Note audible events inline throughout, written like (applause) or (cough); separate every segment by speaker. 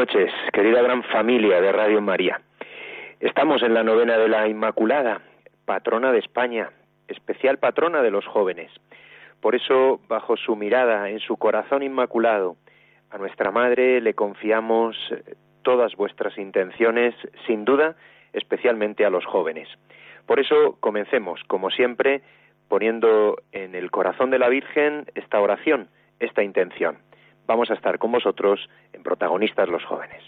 Speaker 1: noches, querida gran familia de Radio María. Estamos en la novena de la Inmaculada, patrona de España, especial patrona de los jóvenes. Por eso, bajo su mirada, en su corazón inmaculado, a nuestra Madre le confiamos eh, todas vuestras intenciones, sin duda, especialmente a los jóvenes. Por eso, comencemos, como siempre, poniendo en el corazón de la Virgen esta oración, esta intención. Vamos a estar con vosotros en protagonistas los jóvenes.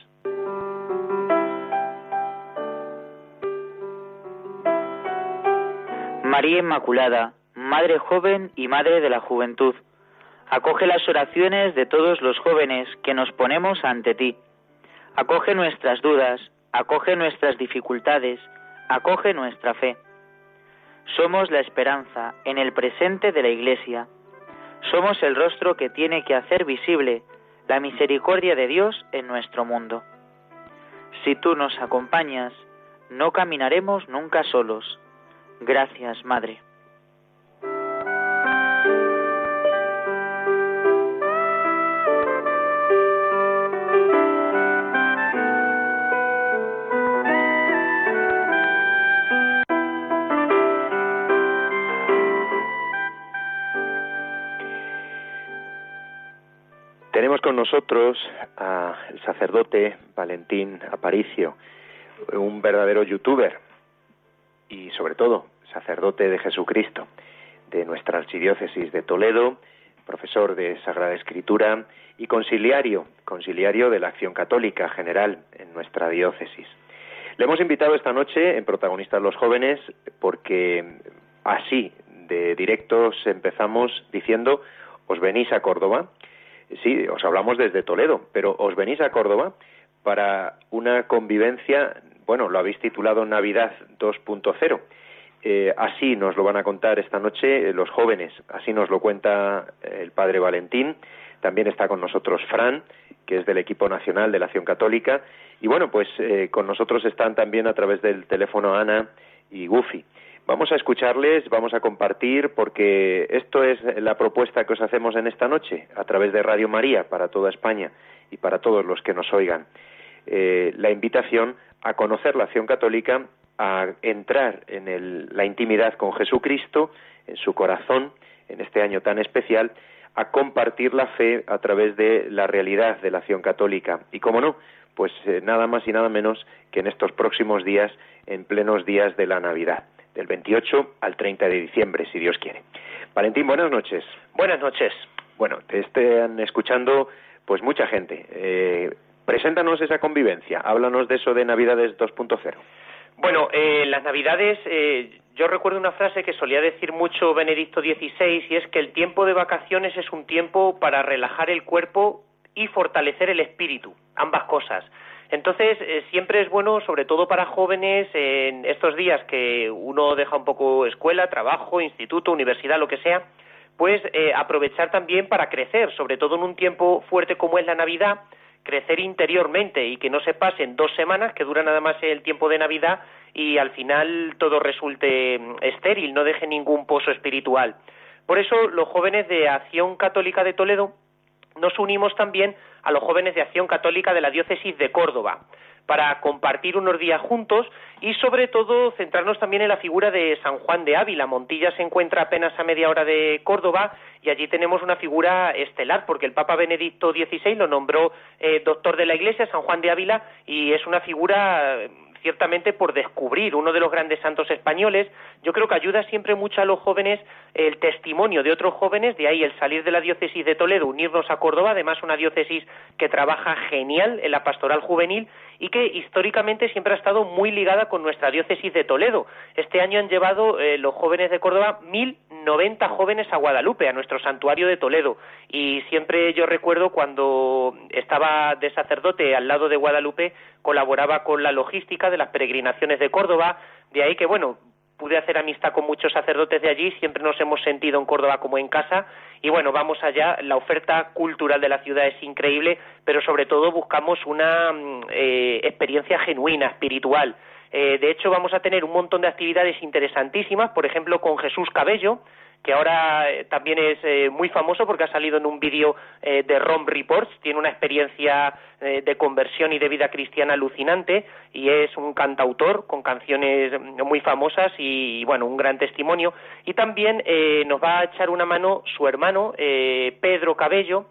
Speaker 2: María Inmaculada, Madre joven y Madre de la juventud, acoge las oraciones de todos los jóvenes que nos ponemos ante ti. Acoge nuestras dudas, acoge nuestras dificultades, acoge nuestra fe. Somos la esperanza en el presente de la Iglesia. Somos el rostro que tiene que hacer visible la misericordia de Dios en nuestro mundo. Si tú nos acompañas, no caminaremos nunca solos. Gracias, Madre.
Speaker 1: Con nosotros al sacerdote Valentín Aparicio, un verdadero youtuber y sobre todo sacerdote de Jesucristo de nuestra archidiócesis de Toledo, profesor de Sagrada Escritura y conciliario, conciliario de la Acción Católica General en nuestra diócesis. Le hemos invitado esta noche en Protagonistas los Jóvenes porque así de directos empezamos diciendo, os venís a Córdoba, sí, os hablamos desde Toledo, pero os venís a Córdoba para una convivencia, bueno, lo habéis titulado Navidad 2.0. Eh, así nos lo van a contar esta noche los jóvenes, así nos lo cuenta eh, el padre Valentín, también está con nosotros Fran, que es del equipo nacional de la Acción Católica, y bueno, pues eh, con nosotros están también a través del teléfono Ana y Gufi. Vamos a escucharles, vamos a compartir, porque esto es la propuesta que os hacemos en esta noche, a través de Radio María, para toda España y para todos los que nos oigan. Eh, la invitación a conocer la acción católica, a entrar en la intimidad con Jesucristo, en su corazón, en este año tan especial, a compartir la fe a través de la realidad de la acción católica. Y como no, pues eh, nada más y nada menos que en estos próximos días, en plenos días de la Navidad, del 28 al 30 de diciembre, si Dios quiere. Valentín, buenas noches.
Speaker 3: Buenas noches.
Speaker 1: Bueno, te están escuchando pues mucha gente. Eh, preséntanos esa convivencia, háblanos de eso de Navidades 2.0.
Speaker 3: Bueno, eh, las Navidades eh, yo recuerdo una frase que solía decir mucho Benedicto XVI y es que el tiempo de vacaciones es un tiempo para relajar el cuerpo y fortalecer el espíritu, ambas cosas. Entonces, eh, siempre es bueno, sobre todo para jóvenes, en estos días que uno deja un poco escuela, trabajo, instituto, universidad, lo que sea, pues eh, aprovechar también para crecer, sobre todo en un tiempo fuerte como es la Navidad, crecer interiormente y que no se pasen dos semanas, que dura nada más el tiempo de Navidad, y al final todo resulte mm, estéril, no deje ningún pozo espiritual. Por eso los jóvenes de Acción Católica de Toledo nos unimos también a los jóvenes de Acción Católica de la Diócesis de Córdoba para compartir unos días juntos y sobre todo centrarnos también en la figura de San Juan de Ávila. Montilla se encuentra apenas a media hora de Córdoba y allí tenemos una figura estelar porque el Papa Benedicto XVI lo nombró eh, doctor de la Iglesia, San Juan de Ávila, y es una figura ciertamente por descubrir uno de los grandes santos españoles. Yo creo que ayuda siempre mucho a los jóvenes el testimonio de otros jóvenes, de ahí el salir de la diócesis de Toledo, unirnos a Córdoba, además una diócesis que trabaja genial en la pastoral juvenil y que históricamente siempre ha estado muy ligada con nuestra diócesis de Toledo. Este año han llevado eh, los jóvenes de Córdoba 1.090 jóvenes a Guadalupe, a nuestro santuario de Toledo. Y siempre yo recuerdo cuando estaba de sacerdote al lado de Guadalupe, colaboraba con la logística de las peregrinaciones de Córdoba, de ahí que, bueno, pude hacer amistad con muchos sacerdotes de allí, siempre nos hemos sentido en Córdoba como en casa y bueno, vamos allá, la oferta cultural de la ciudad es increíble, pero sobre todo buscamos una mm, eh, experiencia genuina, espiritual. Eh, de hecho, vamos a tener un montón de actividades interesantísimas, por ejemplo, con Jesús Cabello, que ahora eh, también es eh, muy famoso porque ha salido en un vídeo eh, de Rom Reports, tiene una experiencia de conversión y de vida cristiana alucinante y es un cantautor con canciones muy famosas y, bueno, un gran testimonio. Y también nos va a echar una mano su hermano, Pedro Cabello,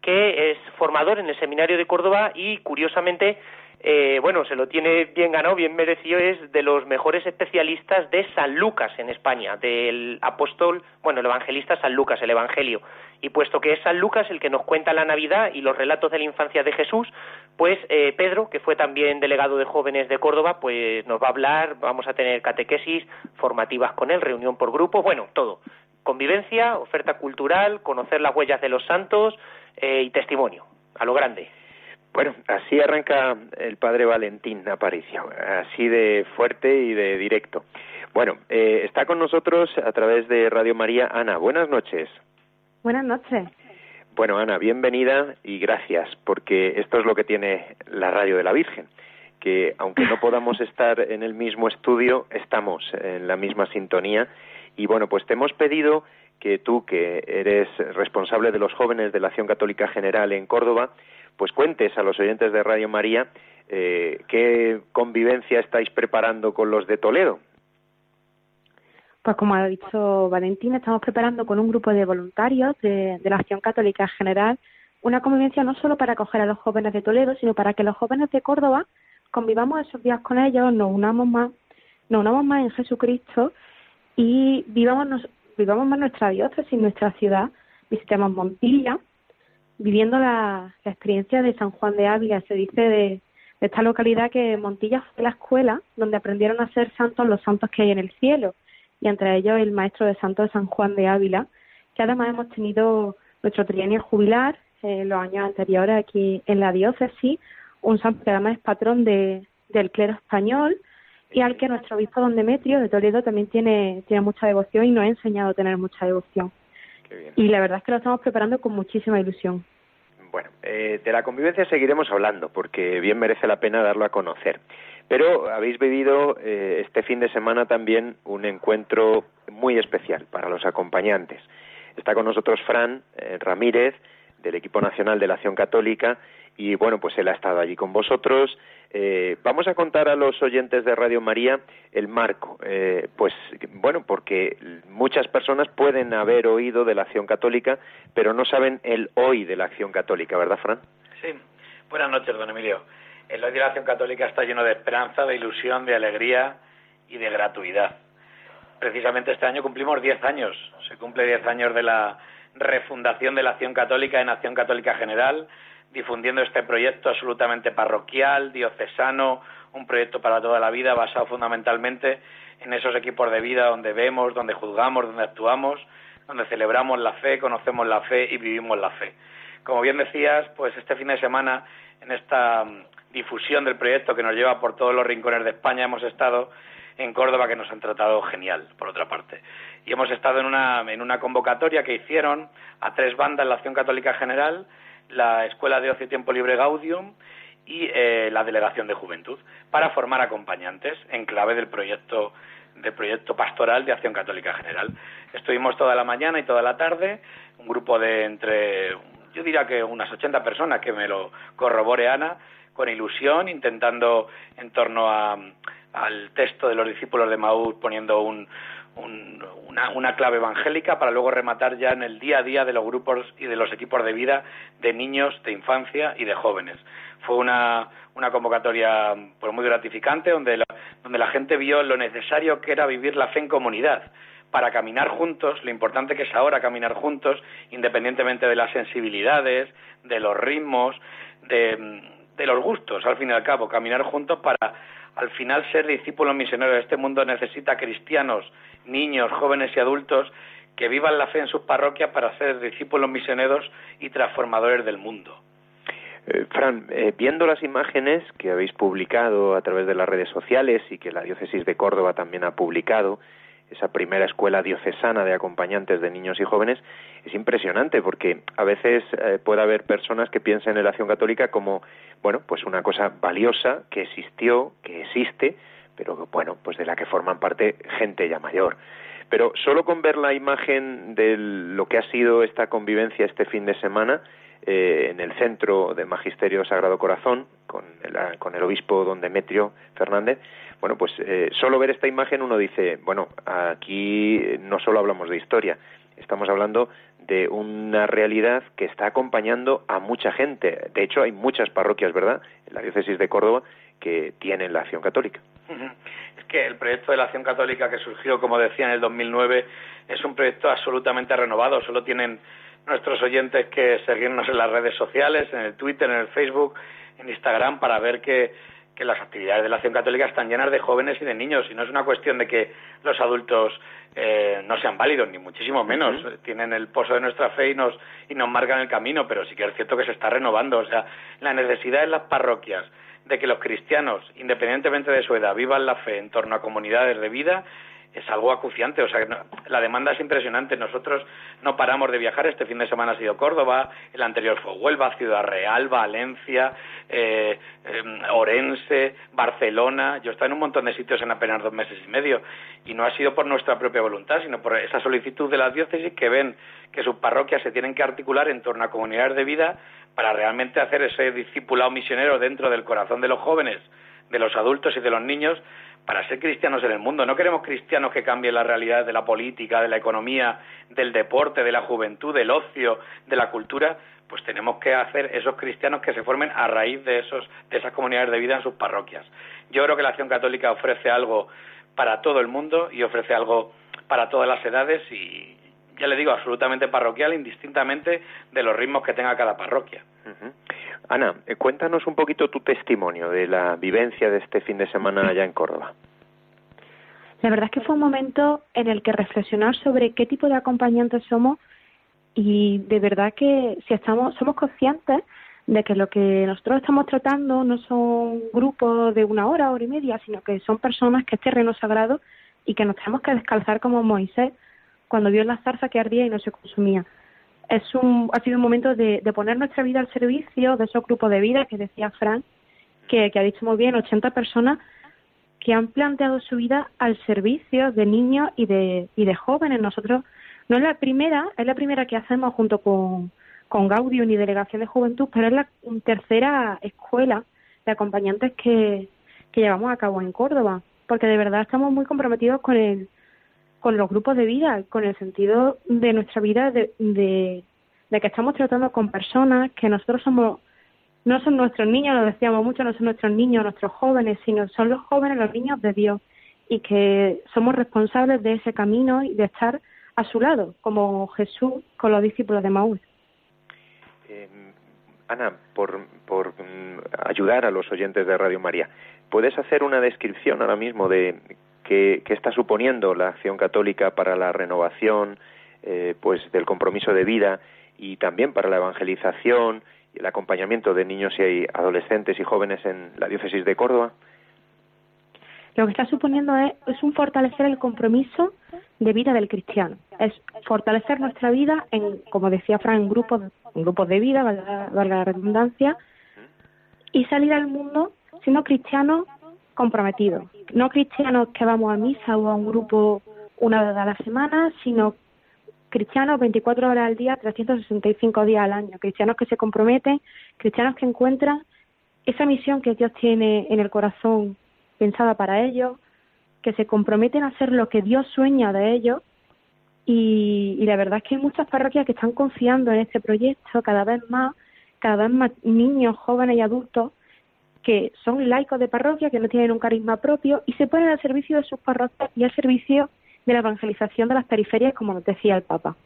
Speaker 3: que es formador en el Seminario de Córdoba y, curiosamente, eh, bueno, se lo tiene bien ganado, bien merecido, es de los mejores especialistas de San Lucas en España, del apóstol, bueno, el evangelista San Lucas, el Evangelio. Y puesto que es San Lucas el que nos cuenta la Navidad y los relatos de la infancia de Jesús, pues eh, Pedro, que fue también delegado de jóvenes de Córdoba, pues nos va a hablar, vamos a tener catequesis formativas con él, reunión por grupo, bueno, todo. Convivencia, oferta cultural, conocer las huellas de los santos eh, y testimonio, a lo grande.
Speaker 1: Bueno, así arranca el padre Valentín Aparicio, así de fuerte y de directo. Bueno, eh, está con nosotros a través de Radio María Ana. Buenas noches.
Speaker 4: Buenas noches.
Speaker 1: Bueno, Ana, bienvenida y gracias, porque esto es lo que tiene la radio de la Virgen, que aunque no podamos (laughs) estar en el mismo estudio, estamos en la misma sintonía. Y bueno, pues te hemos pedido que tú, que eres responsable de los jóvenes de la Acción Católica General en Córdoba, pues cuentes a los oyentes de Radio María eh, qué convivencia estáis preparando con los de Toledo.
Speaker 4: Pues como ha dicho Valentín, estamos preparando con un grupo de voluntarios de, la Acción Católica General una convivencia no solo para acoger a los jóvenes de Toledo, sino para que los jóvenes de Córdoba convivamos esos días con ellos, nos unamos más, nos unamos más en Jesucristo y vivamos, vivamos más nuestra diócesis, nuestra ciudad, visitemos Montilla, viviendo la, experiencia de San Juan de Ávila. Se dice de, esta localidad que Montilla fue la escuela donde aprendieron a ser santos los santos que hay en el cielo, y entre ellos el maestro de santos de San Juan de Ávila, que además hemos tenido nuestro trienio jubilar en los años anteriores aquí en la diócesis, un santo que además es patrón de, del clero español y al que nuestro obispo don Demetrio de Toledo también tiene mucha devoción y nos ha enseñado a tener mucha devoción. Y la verdad es que lo estamos preparando con muchísima ilusión.
Speaker 1: Bueno, eh, de la convivencia seguiremos hablando porque bien merece la pena darlo a conocer. Pero habéis vivido eh, este fin de semana también un encuentro muy especial para los acompañantes. Está con nosotros Fran eh, Ramírez del equipo nacional de la Acción Católica y bueno, pues él ha estado allí con vosotros. Eh, vamos a contar a los oyentes de Radio María el marco, eh, pues bueno, porque muchas personas pueden haber oído de la Acción Católica, pero no saben el hoy de la Acción Católica, ¿verdad, Fran?
Speaker 5: Sí. Buenas noches, don Emilio. El hoy de la Acción Católica está lleno de esperanza, de ilusión, de alegría y de gratuidad. Precisamente este año cumplimos 10 años. Se cumple 10 años de la refundación de la Acción Católica en Acción Católica General difundiendo este proyecto absolutamente parroquial, diocesano, un proyecto para toda la vida basado fundamentalmente en esos equipos de vida donde vemos, donde juzgamos, donde actuamos, donde celebramos la fe, conocemos la fe y vivimos la fe. Como bien decías, pues este fin de semana en esta mm, difusión del proyecto que nos lleva por todos los rincones de España hemos estado en Córdoba que nos han tratado genial, por otra parte. Y hemos estado en una, en una convocatoria que hicieron a tres bandas la Acción Católica General, la Escuela de Ocio y Tiempo Libre Gaudium y eh, la Delegación de Juventud para formar acompañantes en clave del proyecto del proyecto pastoral de Acción Católica General. Estuvimos toda la mañana y toda la tarde, un grupo de entre, yo diría que unas 80 personas, que me lo corrobore Ana, con ilusión, intentando en torno al texto de los discípulos de Maús, poniendo un, una, una, clave evangélica para luego rematar ya en el día a día de los grupos y de los equipos de vida de niños, de infancia y de jóvenes. Fue una, una convocatoria pues, muy gratificante donde la, donde la gente vio lo necesario que era vivir la fe en comunidad para caminar juntos, lo importante que es ahora caminar juntos, independientemente de las sensibilidades, de los ritmos, de los gustos, al fin y al cabo, caminar juntos para al final ser discípulos misioneros. Este mundo necesita cristianos, niños, jóvenes y adultos que vivan la fe en sus parroquias para ser discípulos misioneros y transformadores del mundo.
Speaker 1: Eh, Fran, eh, viendo las imágenes que habéis publicado a través de las redes sociales y que la diócesis de Córdoba también ha publicado, esa primera escuela diocesana de acompañantes de niños y jóvenes, es impresionante porque a veces eh, puede haber personas que piensan en la acción católica como, bueno, pues una cosa valiosa que existió, que existe, pero bueno, pues de la que forman parte gente ya mayor. Pero solo con ver la imagen de lo que ha sido esta convivencia este fin de semana eh, en el centro de Magisterio Sagrado Corazón, con el, con el obispo don Demetrio Fernández, bueno, pues eh, solo ver esta imagen uno dice, bueno, aquí no solo hablamos de historia, estamos hablando de una realidad que está acompañando a mucha gente. De hecho, hay muchas parroquias, ¿verdad?, en la diócesis de Córdoba que tienen la acción católica.
Speaker 5: Es que el proyecto de la acción católica que surgió, como decía, en el 2009, es un proyecto absolutamente renovado. Solo tienen nuestros oyentes que seguirnos en las redes sociales, en el Twitter, en el Facebook, en Instagram, para ver que que las actividades de la acción católica están llenas de jóvenes y de niños. Y no es una cuestión de que los adultos eh, no sean válidos ni muchísimo menos. Tienen el pozo de nuestra fe y nos y nos marcan el camino pero sí que es cierto que se está renovando. O sea la necesidad en las parroquias de que los cristianos independientemente de su edad vivan la fe en torno a comunidades de vida es algo acuciante, o sea, la demanda es impresionante. Nosotros no paramos de viajar. Este fin de semana ha sido Córdoba, el anterior fue Huelva, Ciudad Real, Valencia, eh, em, Orense, Barcelona. Yo he estado en un montón de sitios en apenas dos meses y medio y no ha sido por nuestra propia voluntad, sino por esa solicitud de las diócesis que ven que sus parroquias se tienen que articular en torno a comunidades de vida para realmente hacer ese discipulado misionero dentro del corazón de los jóvenes, de los adultos y de los niños para ser cristianos en el mundo. No queremos cristianos que cambien la realidad de la política, de la economía, del deporte, de la juventud, del ocio, de la cultura. Pues tenemos que hacer esos cristianos que se formen a raíz de, esos, de esas comunidades de vida en sus parroquias. Yo creo que la Acción Católica ofrece algo para todo el mundo y ofrece algo para todas las edades y, ya le digo, absolutamente parroquial, indistintamente de los ritmos que tenga cada parroquia.
Speaker 1: Ana, eh, cuéntanos un poquito tu testimonio de la vivencia de este fin de semana allá en Córdoba.
Speaker 4: La verdad es que fue un momento en el que reflexionar sobre qué tipo de acompañantes somos y de verdad que si estamos somos conscientes de que lo que nosotros estamos tratando no son grupos de una hora, hora y media, sino que son personas que es terreno sagrado y que nos tenemos que descalzar como Moisés cuando vio la zarza que ardía y no se consumía es un, ha sido un momento de, poner nuestra vida al servicio de esos grupos de vida que decía Fran, que, ha dicho muy bien, 80 personas que han planteado su vida al servicio de niños y de, y de jóvenes. Nosotros no es la primera, es la primera que hacemos junto con, con Gaudium y Delegación de Juventud, pero es la tercera escuela de acompañantes que, que llevamos a cabo en Córdoba, porque de verdad estamos muy comprometidos con el, con los grupos de vida, con el sentido de nuestra vida, de, de, que estamos tratando con personas que nosotros somos, no son nuestros niños, lo decíamos mucho, no son nuestros niños, nuestros jóvenes, sino son los jóvenes, los niños de Dios, y que somos responsables de ese camino y de estar a su lado, como Jesús con los discípulos de Maús.
Speaker 1: Eh, Ana, por, por mm, ayudar a los oyentes de Radio María, ¿puedes hacer una descripción ahora mismo de que, está suponiendo la acción católica para la renovación eh, pues del compromiso de vida y también para la evangelización y el acompañamiento de niños y adolescentes y jóvenes en la diócesis de Córdoba?
Speaker 4: Lo que está suponiendo es, un fortalecer el compromiso de vida del cristiano. Es fortalecer nuestra vida en, como decía Fran, en grupos, en grupos de vida, valga, valga la redundancia, y salir al mundo siendo cristianos comprometidos. No cristianos que vamos a misa o a un grupo una vez a la semana, sino cristianos 24 horas al día, 365 días al año. Cristianos que se comprometen, cristianos que encuentran esa misión que Dios tiene en el corazón pensada para ellos que se comprometen a hacer lo que Dios sueña de ellos y, y la verdad es que hay muchas parroquias que están confiando en este proyecto cada vez más, cada vez más niños, jóvenes y adultos que son laicos de parroquia, que no tienen un carisma propio y se ponen al servicio de sus parroquias y al servicio de la evangelización de las periferias, como nos decía el Papa.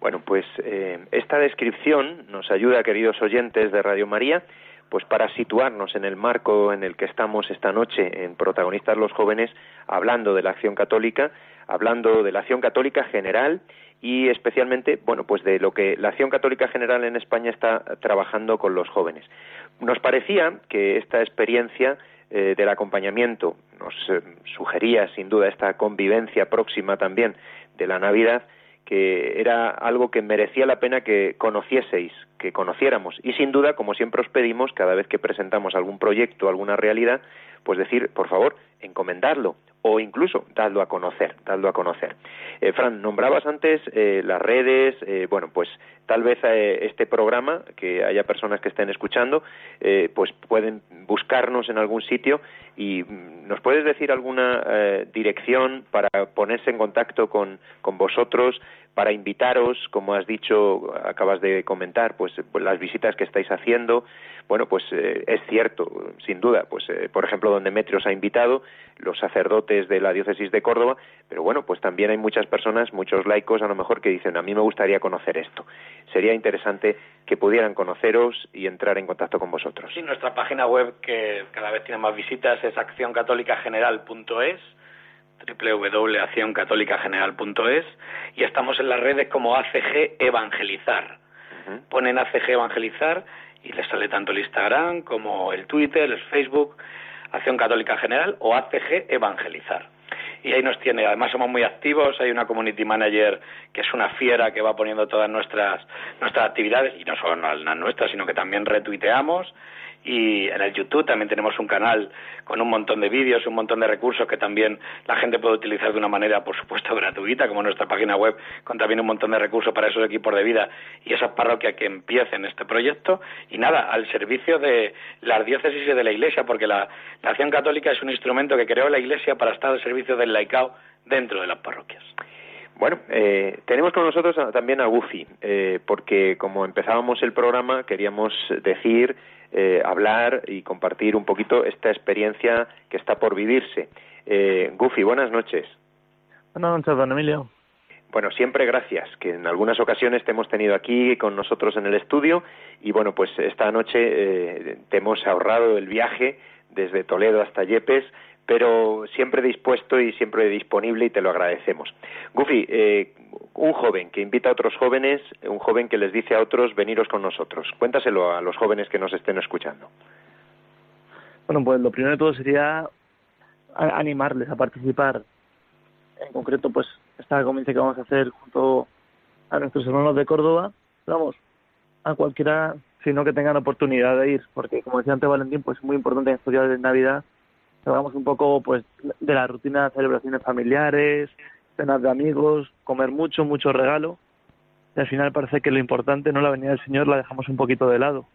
Speaker 1: Bueno, pues eh, esta descripción nos ayuda, queridos oyentes de Radio María, pues para situarnos en el marco en el que estamos esta noche en Protagonistas los Jóvenes, hablando de la acción católica, hablando de la acción católica general y especialmente, bueno, pues de lo que la acción católica general en España está trabajando con los jóvenes. Nos parecía que esta experiencia eh, del acompañamiento nos eh, sugería sin duda esta convivencia próxima también de la Navidad que era algo que merecía la pena que conocieseis, que conociéramos. Y sin duda, como siempre os pedimos, cada vez que presentamos algún proyecto, alguna realidad, pues decir, por favor, encomendarlo o incluso dadlo a conocer, dadlo a conocer. Eh, Fran, nombrabas antes eh, las redes, eh, bueno, pues tal vez este programa, que haya personas que estén escuchando, pues pueden buscarnos en algún sitio y mm, nos puedes decir alguna dirección para ponerse en contacto con, con vosotros, para invitaros, como has dicho, acabas de comentar, pues, pues las visitas que estáis haciendo. Bueno, pues es cierto, sin duda, pues por ejemplo, donde Metrio os ha invitado, los sacerdotes de la diócesis de Córdoba, pero bueno, pues también hay muchas personas, muchos laicos a lo mejor que dicen, a mí me gustaría conocer esto. Sería interesante que pudieran conoceros y entrar en contacto con vosotros.
Speaker 5: Sí, nuestra página web que cada vez tiene más visitas es accioncatolicageneral.es www.accioncatolicageneral.es y estamos en las redes como ACG Evangelizar. Ponen ACG Evangelizar y les sale tanto el Instagram como el Twitter, el Facebook Acción Católica General o ACG Evangelizar. Y ahí nos tiene, además somos muy activos, hay una community manager que es una fiera que va poniendo todas nuestras, nuestras actividades, y no solo las nuestras, sino que también retuiteamos y en el YouTube también tenemos un canal con un montón de vídeos, un montón de recursos que también la gente puede utilizar de una manera, por supuesto, (laughs) gratuita, como nuestra página web, con también un montón de recursos para esos equipos de vida y esas parroquias que empiecen este proyecto. Y nada, al servicio de las diócesis y de la Iglesia, porque la, acción católica es un instrumento que creó la Iglesia para estar al servicio del laicao dentro de las parroquias.
Speaker 1: Bueno, eh, tenemos con nosotros también a Gufi, eh, porque como empezábamos el programa queríamos decir eh, hablar y compartir un poquito esta experiencia que está por vivirse. Eh, Gufi, buenas noches.
Speaker 6: Buenas noches, don Emilio.
Speaker 1: Bueno, siempre gracias, que en algunas ocasiones te hemos tenido aquí con nosotros en el estudio y bueno, pues esta noche eh, te hemos ahorrado el viaje desde Toledo hasta Yepes pero siempre dispuesto y siempre disponible y te lo agradecemos. Gufi, eh, un joven que invita a otros jóvenes, un joven que les dice a otros veniros con nosotros. Cuéntaselo a los jóvenes que nos estén escuchando.
Speaker 6: Bueno, pues lo primero de todo sería animarles a participar. En concreto, pues esta convivencia que vamos a hacer junto a nuestros hermanos de Córdoba, vamos, a cualquiera, sino que tengan oportunidad de ir, porque como decía antes Valentín, pues es muy importante en estos días de Navidad Hablamos un poco pues de la rutina de celebraciones familiares, cenas de amigos, comer mucho, mucho regalo. Y al final parece que lo importante, no la venida del Señor, la dejamos un poquito de lado.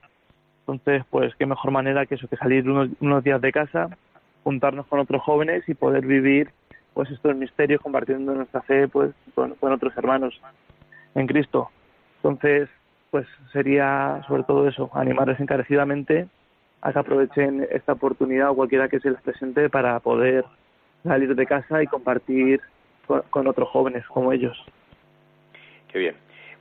Speaker 6: Entonces, pues qué mejor manera que eso, que salir unos, días de casa, juntarnos con otros jóvenes y poder vivir pues estos misterios compartiendo nuestra fe pues con, con otros hermanos en Cristo. Entonces, pues sería sobre todo eso, animarles encarecidamente a que aprovechen esta oportunidad o cualquiera que se les presente para poder salir de casa y compartir con, otros jóvenes como ellos.
Speaker 1: Qué bien.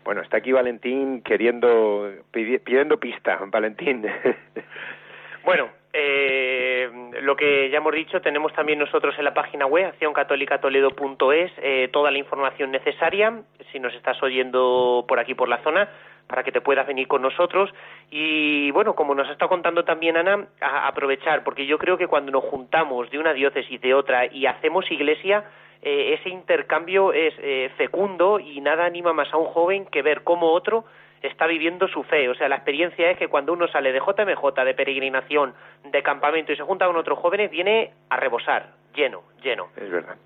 Speaker 1: Bueno, está aquí Valentín queriendo, pidiendo pista, Valentín. (laughs)
Speaker 3: bueno, eh, lo que ya hemos dicho, tenemos también nosotros en la página web, accioncatolicatoledo.es, eh, toda la información necesaria, si nos estás oyendo por aquí, por la zona, para que te puedas venir con nosotros. Y bueno, como nos estado contando también Ana, aprovechar, porque yo creo que cuando nos juntamos de una diócesis de otra y hacemos iglesia, eh, ese intercambio es eh, fecundo y nada anima más a un joven que ver cómo otro está viviendo su fe. O sea, la experiencia es que cuando uno sale de JMJ, de peregrinación, de campamento y se junta con otros jóvenes, viene a rebosar, lleno, lleno.
Speaker 1: Es verdad.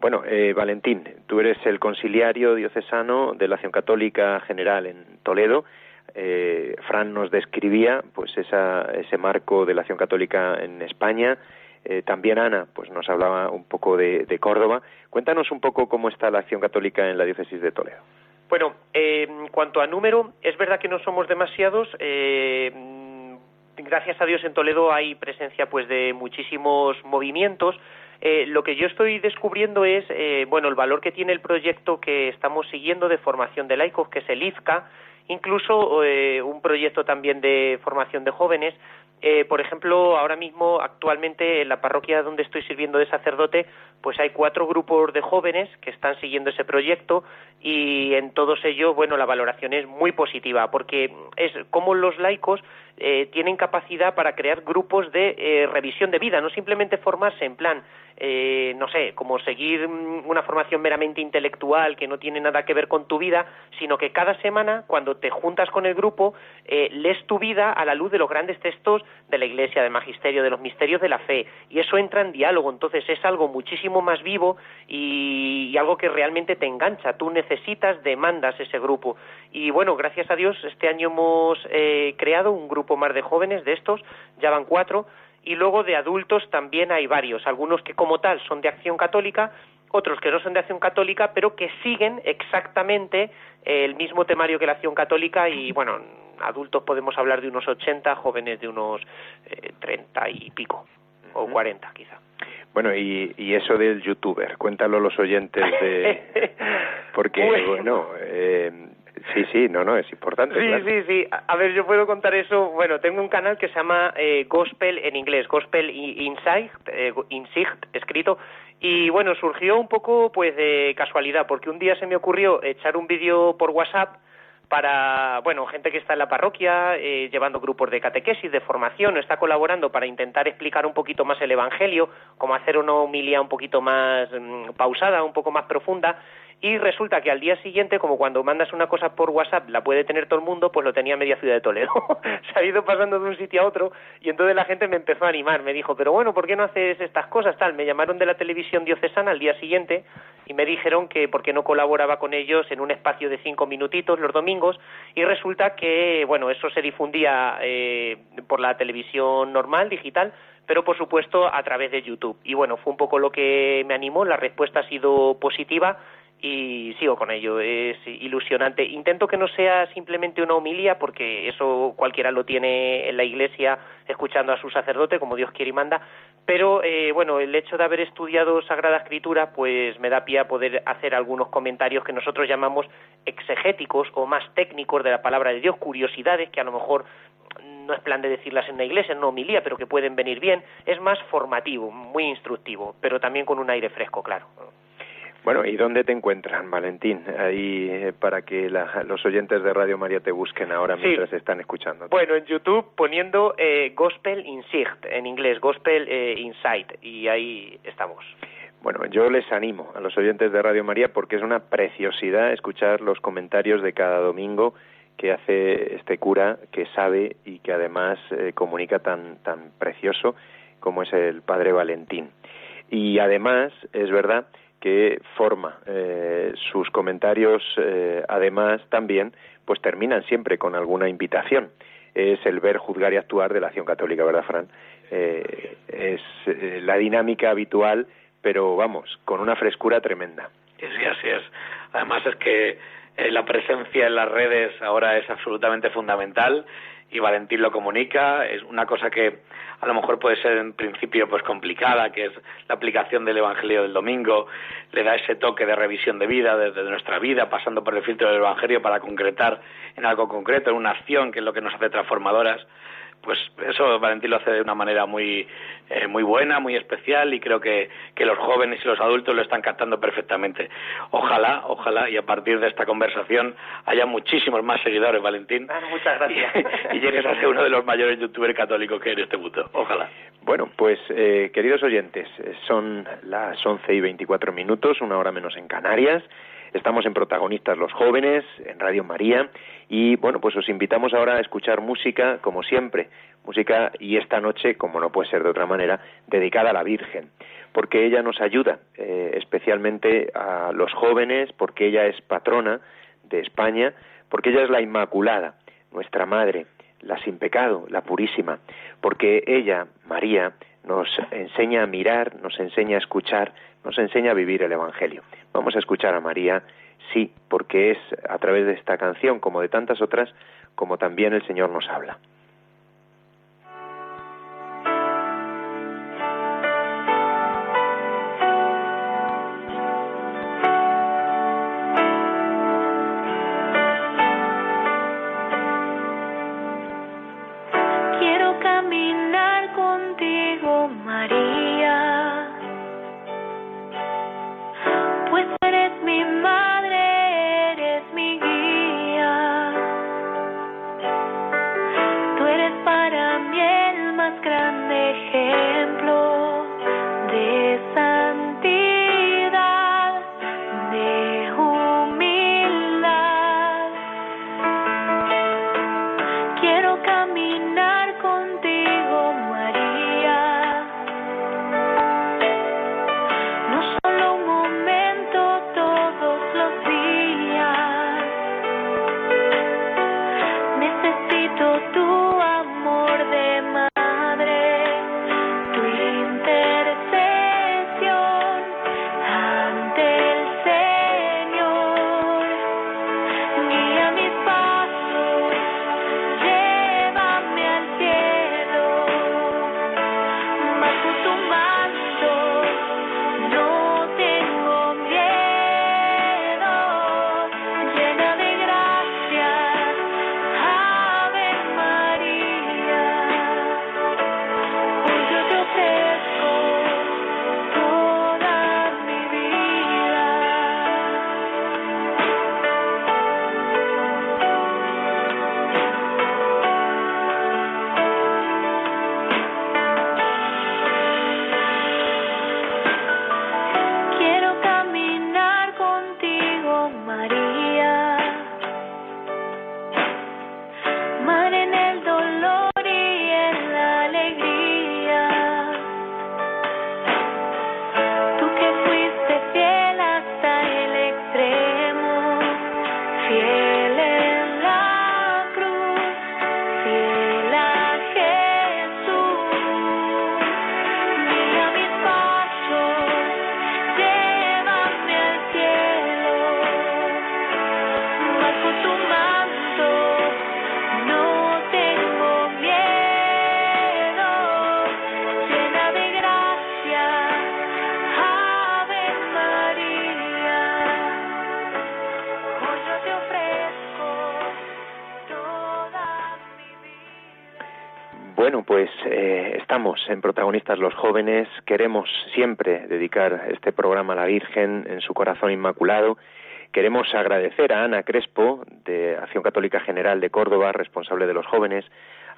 Speaker 1: Bueno, eh, Valentín, tú eres el conciliario diocesano de la Acción Católica General en Toledo. Eh, Fran nos describía pues esa, ese marco de la Acción Católica en España, Eh, también Ana, pues nos hablaba un poco de, Córdoba. Cuéntanos un poco cómo está la acción católica en la diócesis de Toledo.
Speaker 3: Bueno, en cuanto a número, es verdad que no somos demasiados. gracias a Dios en Toledo hay presencia pues de muchísimos movimientos eh, lo que yo estoy descubriendo es, eh, bueno, el valor que tiene el proyecto que estamos siguiendo de formación de laicos, que es el IFCA, incluso eh, un proyecto también de formación de jóvenes. por ejemplo, ahora mismo, actualmente, en la parroquia donde estoy sirviendo de sacerdote, pues hay cuatro grupos de jóvenes que están siguiendo ese proyecto y en todos ellos, bueno, la valoración es muy positiva, porque es como los laicos tienen capacidad para crear grupos de revisión de vida, no simplemente formarse en plan eh, no sé, como seguir mm, una formación meramente intelectual que no tiene nada que ver con tu vida, sino que cada semana, cuando te juntas con el grupo, eh, lees tu vida a la luz de los grandes textos de la Iglesia, del Magisterio, de los misterios de la fe, y eso entra en diálogo, entonces es algo muchísimo más vivo y, algo que realmente te engancha, tú necesitas, demandas ese grupo. Y bueno, gracias a Dios, este año hemos eh, creado un grupo más de jóvenes de estos, ya van cuatro, y luego de adultos también hay varios, algunos que como tal son de acción católica, otros que no son de acción católica, pero que siguen exactamente el mismo temario que la acción católica y bueno, adultos podemos hablar de unos 80, jóvenes de unos eh, 30 y pico, o 40 quizá.
Speaker 1: Bueno, y, y eso del youtuber, cuéntalo a los oyentes de... (laughs) Porque, bueno, eh, Sí, sí, no, no, es importante.
Speaker 3: Sí, sí, sí. A ver, yo puedo contar eso. Bueno, tengo un canal que se llama eh, Gospel en inglés, Gospel Insight, eh, Insight, escrito. Y bueno, surgió un poco pues de casualidad, porque un día se me ocurrió echar un vídeo por WhatsApp para, bueno, gente que está en la parroquia, eh, llevando grupos de catequesis, de formación, está colaborando para intentar explicar un poquito más el Evangelio, como hacer una homilía un poquito más mm, pausada, un poco más profunda, y resulta que al día siguiente, como cuando mandas una cosa por WhatsApp la puede tener todo el mundo, pues lo tenía media ciudad de Toledo. (laughs) Se ha ido pasando de un sitio a otro y entonces la gente me empezó a animar, me dijo, pero bueno, ¿por qué no haces estas cosas? Tal, me llamaron de la televisión diocesana al día siguiente y me dijeron que por qué no colaboraba con ellos en un espacio de cinco minutitos los domingos y resulta que, bueno, eso se difundía eh, por la televisión normal, digital, pero por supuesto a través de YouTube. Y bueno, fue un poco lo que me animó, la respuesta ha sido positiva y sigo con ello, es ilusionante. Intento que no sea simplemente una homilía, porque eso cualquiera lo tiene en la iglesia escuchando a su sacerdote, como Dios quiere y manda, pero eh, bueno, el hecho de haber estudiado Sagrada Escritura, pues me da pie a poder hacer algunos comentarios que nosotros llamamos exegéticos o más técnicos de la palabra de Dios, curiosidades que a lo mejor no es plan de decirlas en la iglesia, una homilía, pero que pueden venir bien, es más formativo, muy instructivo, pero también con un aire fresco, claro.
Speaker 1: Bueno, ¿y dónde te encuentran, Valentín? Ahí eh, para que los oyentes de Radio María te busquen ahora mientras están escuchando.
Speaker 3: Bueno, en YouTube poniendo eh, Gospel Insight, en inglés, Gospel eh, Insight, y ahí estamos.
Speaker 1: Bueno, yo les animo a los oyentes de Radio María porque es una preciosidad escuchar los comentarios de cada domingo que hace este cura que sabe y que además comunica tan, tan precioso como es el Padre Valentín. Y además, es verdad, que forma eh, sus comentarios eh, además también pues terminan siempre con alguna invitación. Es el ver juzgar y actuar de la acción católica verdad Fran eh, es la dinámica habitual pero vamos con una frescura tremenda.
Speaker 5: Sí así es. Además es que la presencia en las redes ahora es absolutamente fundamental y Valentín lo comunica. Es una cosa que a lo mejor puede ser en principio pues complicada, que es la aplicación del Evangelio del domingo, le da ese toque de revisión de vida, desde nuestra vida, pasando por el filtro del Evangelio para concretar en algo concreto, en una acción que es lo que nos hace transformadoras pues eso Valentín lo hace de una manera muy eh, muy buena, muy especial y creo que, que los jóvenes y los adultos lo están captando perfectamente. Ojalá, ojalá y a partir de esta conversación haya muchísimos más seguidores, Valentín.
Speaker 3: Ah, muchas gracias. (laughs)
Speaker 5: Y, llegues a ser uno de los mayores youtubers católicos que hay en este mundo. Ojalá.
Speaker 1: Bueno, pues eh, queridos oyentes, son las 11 y 24 minutos, una hora menos en Canarias. Estamos en Protagonistas los Jóvenes, en Radio María, y bueno, pues os invitamos ahora a escuchar música, como siempre, música y esta noche, como no puede ser de otra manera, dedicada a la Virgen, porque ella nos ayuda, eh, especialmente a los jóvenes, porque ella es patrona de España, porque ella es la Inmaculada, nuestra Madre, la sin pecado, la purísima, porque ella, María,
Speaker 7: nos enseña a mirar, nos enseña a escuchar, nos enseña a vivir el Evangelio. Vamos a escuchar a María, sí, porque es a través de esta canción, como de tantas otras, como también el Señor nos habla. En protagonistas los jóvenes. Queremos siempre dedicar este programa a la Virgen en su corazón inmaculado. Queremos agradecer a Ana Crespo, de Acción Católica General de Córdoba, responsable de los jóvenes,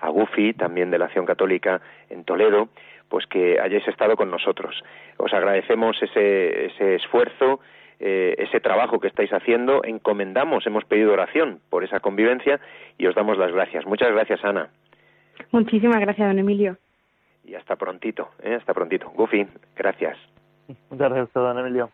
Speaker 7: a Gufi, también de la Acción Católica en Toledo, pues que hayáis estado con nosotros. Os agradecemos ese, esfuerzo, eh, ese trabajo que estáis haciendo. Encomendamos, hemos pedido oración por esa convivencia y os damos las gracias. Muchas gracias, Ana.
Speaker 4: Muchísimas gracias, don Emilio
Speaker 7: y hasta prontito, ¿eh? hasta prontito. Goofy, gracias.
Speaker 6: Muchas gracias, don Emilio.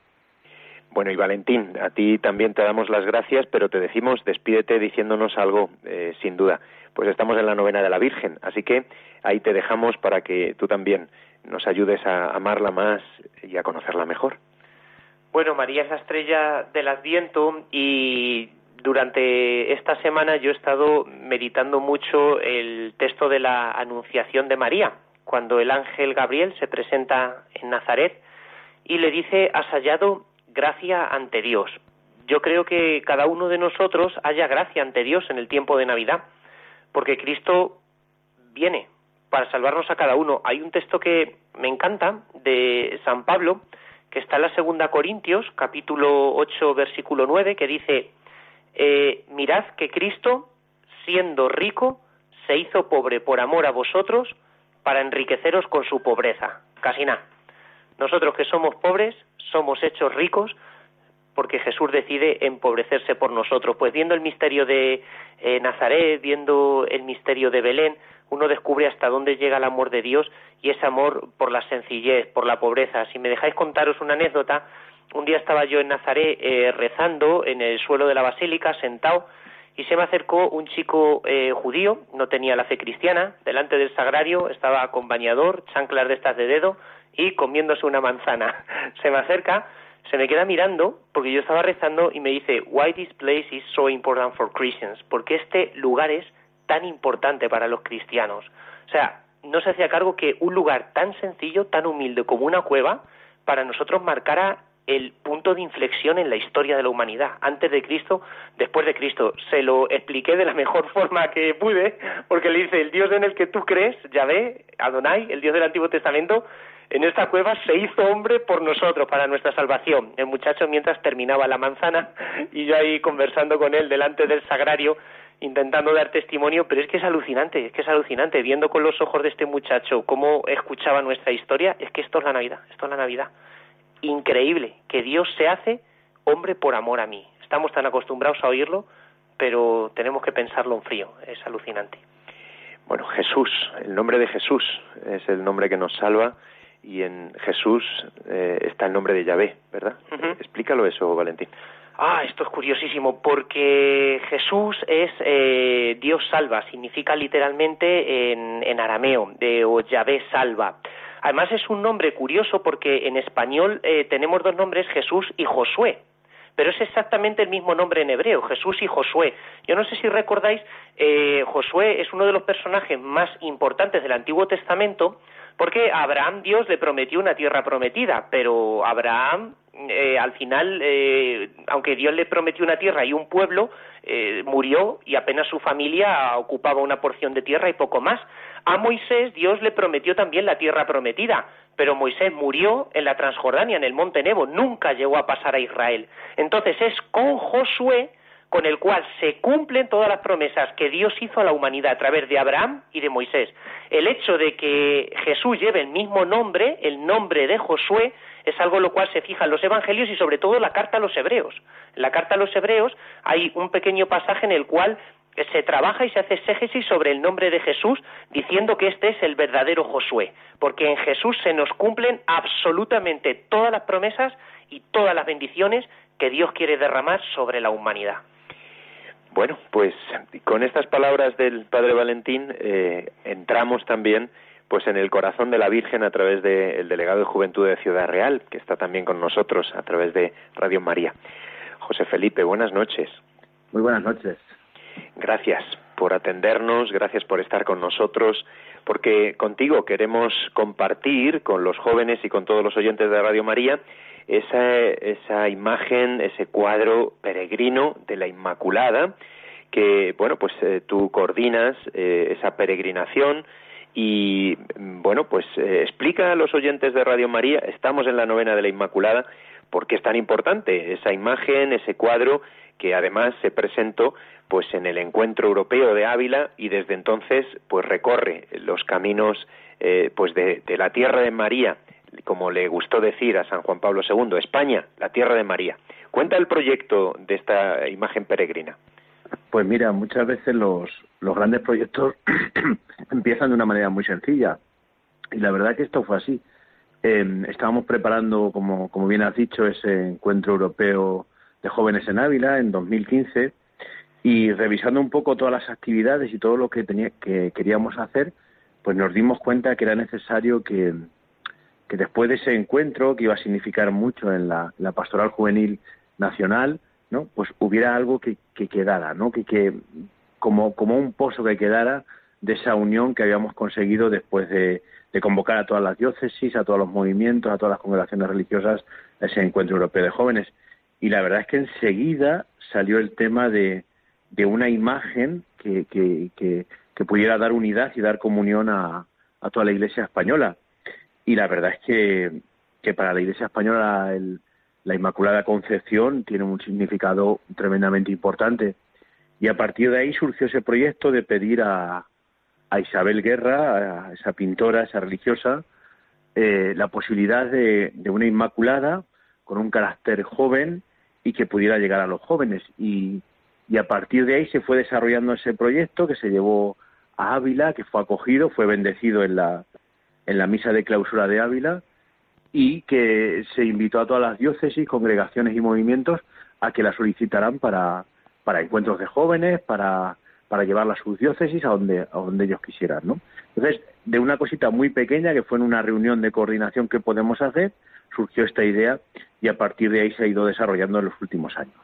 Speaker 7: Bueno, y Valentín, a ti también te damos las gracias, pero te decimos, despídete diciéndonos algo, eh, sin duda. Pues estamos en la novena de la Virgen, así que ahí te dejamos para que tú también nos ayudes a amarla más y a conocerla mejor.
Speaker 3: Bueno, María es la estrella del Adviento y durante esta semana yo he estado meditando mucho el texto de la Anunciación de María, cuando el ángel Gabriel se presenta en Nazaret y le dice, has hallado gracia ante Dios. Yo creo que cada uno de nosotros haya gracia ante Dios en el tiempo de Navidad, porque Cristo viene para salvarnos a cada uno. Hay un texto que me encanta de San Pablo, que está en la segunda Corintios, capítulo 8, versículo 9, que dice, eh, mirad que Cristo, siendo rico, se hizo pobre por amor a vosotros, para enriqueceros con su pobreza. Casi nada. Nosotros que somos pobres, somos hechos ricos porque Jesús decide empobrecerse por nosotros. Pues viendo el misterio de eh, Nazaret, viendo el misterio de Belén, uno descubre hasta dónde llega el amor de Dios y ese amor por la sencillez, por la pobreza. Si me dejáis contaros una anécdota, un día estaba yo en Nazaret eh, rezando en el suelo de la basílica, sentado, y se me acercó un chico eh, judío, no tenía la fe cristiana, delante del sagrario estaba con bañador, chanclas de estas de dedo y comiéndose una manzana. (laughs) Se me acerca, se me queda mirando porque yo estaba rezando y me dice, "Why this place is so important for Christians?" Porque este lugar es tan importante para los cristianos. O sea, no se hacía cargo que un lugar tan sencillo, tan humilde como una cueva, para nosotros marcara el punto de inflexión en la historia de la humanidad, antes de Cristo, después de Cristo. Se lo expliqué de la mejor (laughs) forma que pude, porque le dice, el Dios en el que tú crees, Yahvé, Adonai, el Dios del Antiguo Testamento, en esta cueva se hizo hombre por nosotros, para nuestra salvación. El muchacho mientras terminaba la manzana y yo ahí conversando con él delante del sagrario, intentando dar testimonio, pero es que es alucinante, es que es alucinante, viendo con los ojos de este muchacho cómo escuchaba nuestra historia, es que esto es la Navidad, esto es la Navidad increíble que Dios se hace hombre por amor a mí. Estamos tan acostumbrados a oírlo, pero tenemos que pensarlo en frío. Es alucinante.
Speaker 1: Bueno, Jesús, el nombre de Jesús es el nombre que nos salva y en Jesús eh, está el nombre de Yahvé, ¿verdad? Explícalo eso, Valentín.
Speaker 3: Ah, esto es curiosísimo, porque Jesús es eh, Dios salva, significa literalmente en, en arameo, de, o Yahvé salva. Además es un nombre curioso porque en español eh, tenemos dos nombres, Jesús y Josué, pero es exactamente el mismo nombre en hebreo, Jesús y Josué. Yo no sé si recordáis, eh, Josué es uno de los personajes más importantes del Antiguo Testamento porque a Abraham Dios le prometió una tierra prometida, pero Abraham eh, al final, aunque Dios le prometió una tierra y un pueblo, murió y apenas su familia ocupaba una porción de tierra y poco más. A Moisés Dios le prometió también la tierra prometida, pero Moisés murió en la Transjordania, en el monte Nebo, nunca llegó a pasar a Israel. Entonces es con Josué con el cual se cumplen todas las promesas que Dios hizo a la humanidad a través de Abraham y de Moisés. El hecho de que Jesús lleve el mismo nombre, el nombre de Josué, es algo en lo cual se fijan los evangelios y sobre todo la carta a los hebreos. En la carta a los hebreos hay un pequeño pasaje en el cual se trabaja y se hace exégesis sobre el nombre de Jesús diciendo que este es el verdadero Josué, porque en Jesús se nos cumplen absolutamente todas las promesas y todas las bendiciones que Dios quiere derramar sobre la humanidad.
Speaker 1: Bueno, pues con estas palabras del Padre Valentín eh, entramos también pues en el corazón de la Virgen a través del delegado de Juventud de Ciudad Real, que está también con nosotros a través de Radio María. José Felipe, buenas noches.
Speaker 8: Muy buenas noches.
Speaker 1: Gracias por atendernos, gracias por estar con nosotros, porque contigo queremos compartir con los jóvenes y con todos los oyentes de Radio María esa, esa imagen, ese cuadro peregrino de la Inmaculada, que, bueno, pues eh, tú coordinas eh, esa peregrinación y, bueno, pues eh, explica a los oyentes de Radio María, estamos en la novena de la Inmaculada, ¿por qué es tan importante esa imagen, ese cuadro que además se presentó pues en el encuentro europeo de Ávila y desde entonces pues recorre los caminos eh, pues de, la tierra de María como le gustó decir a San Juan Pablo II España la tierra de María. Cuenta el proyecto de esta imagen peregrina.
Speaker 8: Pues mira muchas veces los los grandes proyectos (clears throat) empiezan de una manera muy sencilla. Y la verdad que esto fue así. Em, estábamos preparando como como bien has dicho ese encuentro europeo de jóvenes en Ávila en 2015 y revisando un poco todas las actividades y todo lo que, tenía, que queríamos hacer, pues nos dimos cuenta que era necesario que, que después de ese encuentro, que iba a significar mucho en la, pastoral juvenil nacional, ¿no? pues hubiera algo que, que quedara, ¿no? que, que como, como un pozo que quedara de esa unión que habíamos conseguido después de, convocar a todas las diócesis, a todos los movimientos, a todas las congregaciones religiosas ese encuentro europeo de jóvenes. Y la verdad es que enseguida salió el tema de, una imagen que, pudiera dar unidad y dar comunión a, toda la Iglesia española. Y la verdad es que, para la Iglesia española la Inmaculada Concepción tiene un significado tremendamente importante. Y a partir de ahí surgió ese proyecto de pedir a, a Isabel Guerra, a esa pintora, esa religiosa, eh, la posibilidad de, una Inmaculada con un carácter joven y que pudiera llegar a los jóvenes. Y, y a partir de ahí se fue desarrollando ese proyecto que se llevó a Ávila, que fue acogido, fue bendecido en la, en la misa de clausura de Ávila y que se invitó a todas las diócesis, congregaciones y movimientos a que la solicitaran para, para encuentros de jóvenes, para, para llevar a sus diócesis a donde, a donde ellos quisieran, ¿no? Entonces, de una cosita muy pequeña que fue en una reunión de coordinación que podemos hacer, surgió esta idea y a partir de ahí se ha ido desarrollando en los últimos años.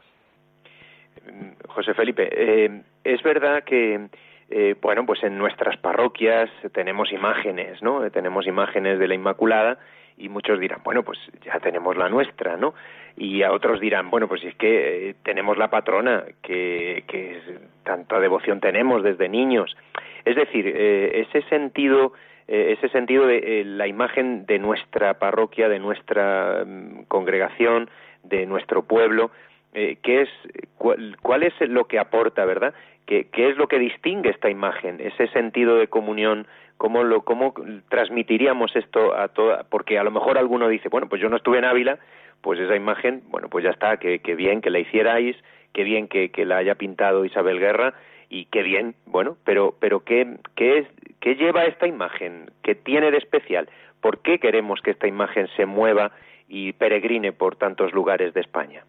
Speaker 1: José Felipe, eh, es verdad que eh, bueno, pues en nuestras parroquias tenemos imágenes, ¿no? Tenemos imágenes de la Inmaculada y muchos dirán, bueno, pues ya tenemos la nuestra, ¿no? Y a otros dirán, bueno, pues es que eh, tenemos la patrona, que, que tanta devoción tenemos desde niños. Es decir, ese sentido, eh, ese sentido de la imagen de nuestra parroquia, de nuestra mm, congregación, de nuestro pueblo, ¿qué es, cuál, cuál, es lo que aporta, verdad? ¿Qué, ¿Qué es lo que distingue esta imagen, ese sentido de comunión ¿Cómo, lo, ¿Cómo transmitiríamos esto a toda? Porque a lo mejor alguno dice, bueno, pues yo no estuve en Ávila, pues esa imagen, bueno, pues ya está, que, bien que la hicierais, qué bien que, la haya pintado Isabel Guerra y qué bien, bueno, pero, pero ¿qué, qué, es, ¿qué lleva esta imagen? ¿Qué tiene de especial? ¿Por qué queremos que esta imagen se mueva y peregrine por tantos lugares de España?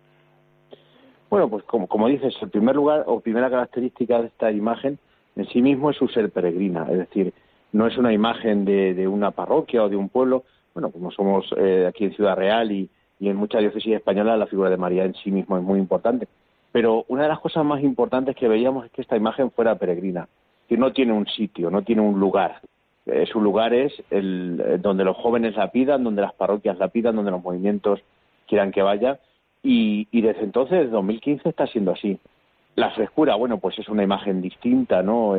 Speaker 8: Bueno, pues como, como dices, el primer lugar o primera característica de esta imagen en sí mismo es su ser peregrina, es decir, no es una imagen de, una parroquia o de un pueblo. Bueno, como somos eh, aquí en Ciudad Real y, en muchas diócesis españolas, la figura de María en sí mismo es muy importante. Pero una de las cosas más importantes que veíamos es que esta imagen fuera peregrina, que no tiene un sitio, no tiene un lugar. Eh, su lugar es el, eh, donde los jóvenes la pidan, donde las parroquias la pidan, donde los movimientos quieran que vaya. Y, y desde entonces, desde 2015, está siendo así. La frescura, bueno, pues es una imagen distinta, ¿no?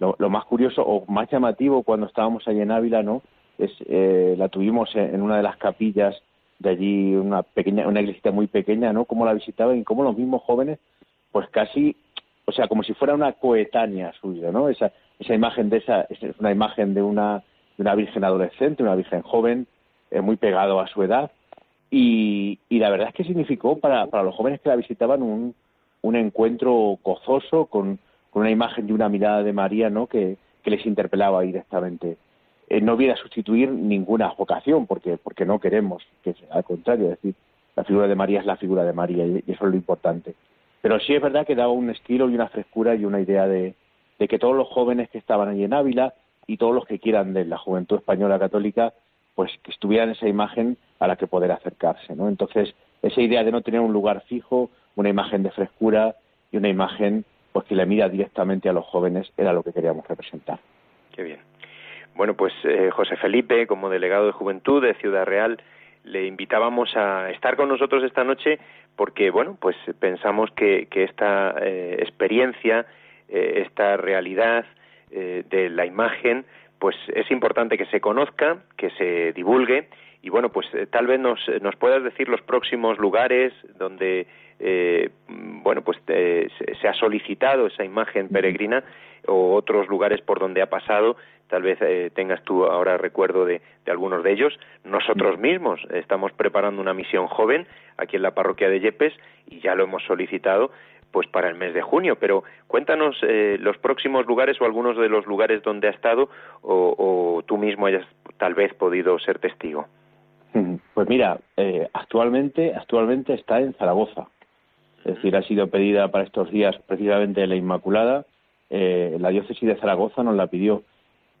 Speaker 8: lo, más curioso o más llamativo cuando estábamos allí en Ávila, ¿no? Es, eh, la tuvimos en, una de las capillas de allí, una pequeña, una iglesia muy pequeña, ¿no? Cómo la visitaban y cómo los mismos jóvenes, pues casi, o sea, como si fuera una coetánea suya, ¿no? Esa, esa imagen de esa, es una imagen de una, de una virgen adolescente, una virgen joven, eh, muy pegado a su edad, y, y la verdad es que significó para, para los jóvenes que la visitaban un, un encuentro gozoso con, con una imagen y una mirada de María ¿no? que, les interpelaba directamente. Eh, no viene a sustituir ninguna vocación, porque, porque no queremos, que al contrario, es decir, la figura de María es la figura de María y, eso es lo importante. Pero sí es verdad que daba un estilo y una frescura y una idea de, de que todos los jóvenes que estaban allí en Ávila y todos los que quieran de la juventud española católica, pues que estuvieran esa imagen a la que poder acercarse, ¿no? Entonces, esa idea de no tener un lugar fijo, una imagen de frescura y una imagen pues que le mira directamente a los jóvenes era lo que queríamos representar.
Speaker 1: Qué bien. Bueno, pues eh, José Felipe, como delegado de Juventud de Ciudad Real, le invitábamos a estar con nosotros esta noche porque, bueno, pues pensamos que, esta eh, experiencia, eh, esta realidad de la imagen, pues es importante que se conozca, que se divulgue y, bueno, pues tal vez nos, nos puedas decir los próximos lugares donde eh, bueno, pues se ha solicitado esa imagen peregrina o otros lugares por donde ha pasado. Tal vez eh, tengas tú ahora recuerdo de, algunos de ellos. Nosotros mismos estamos preparando una misión joven aquí en la parroquia de Yepes y ya lo hemos solicitado pues para el mes de junio. Pero cuéntanos eh, los próximos lugares o algunos de los lugares donde ha estado o, o tú mismo hayas tal vez podido ser testigo.
Speaker 8: Pues mira, eh, actualmente, actualmente está en Zaragoza. Es decir, ha sido pedida para estos días precisamente la Inmaculada. Eh, la diócesis de Zaragoza nos la pidió.